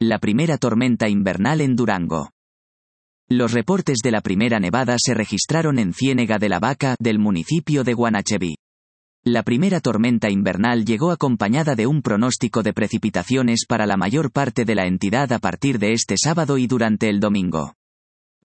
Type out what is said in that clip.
La primera tormenta invernal en Durango. Los reportes de la primera nevada se registraron en Ciénega de la Vaca, del municipio de Guanacheví. La primera tormenta invernal llegó acompañada de un pronóstico de precipitaciones para la mayor parte de la entidad a partir de este sábado y durante el domingo.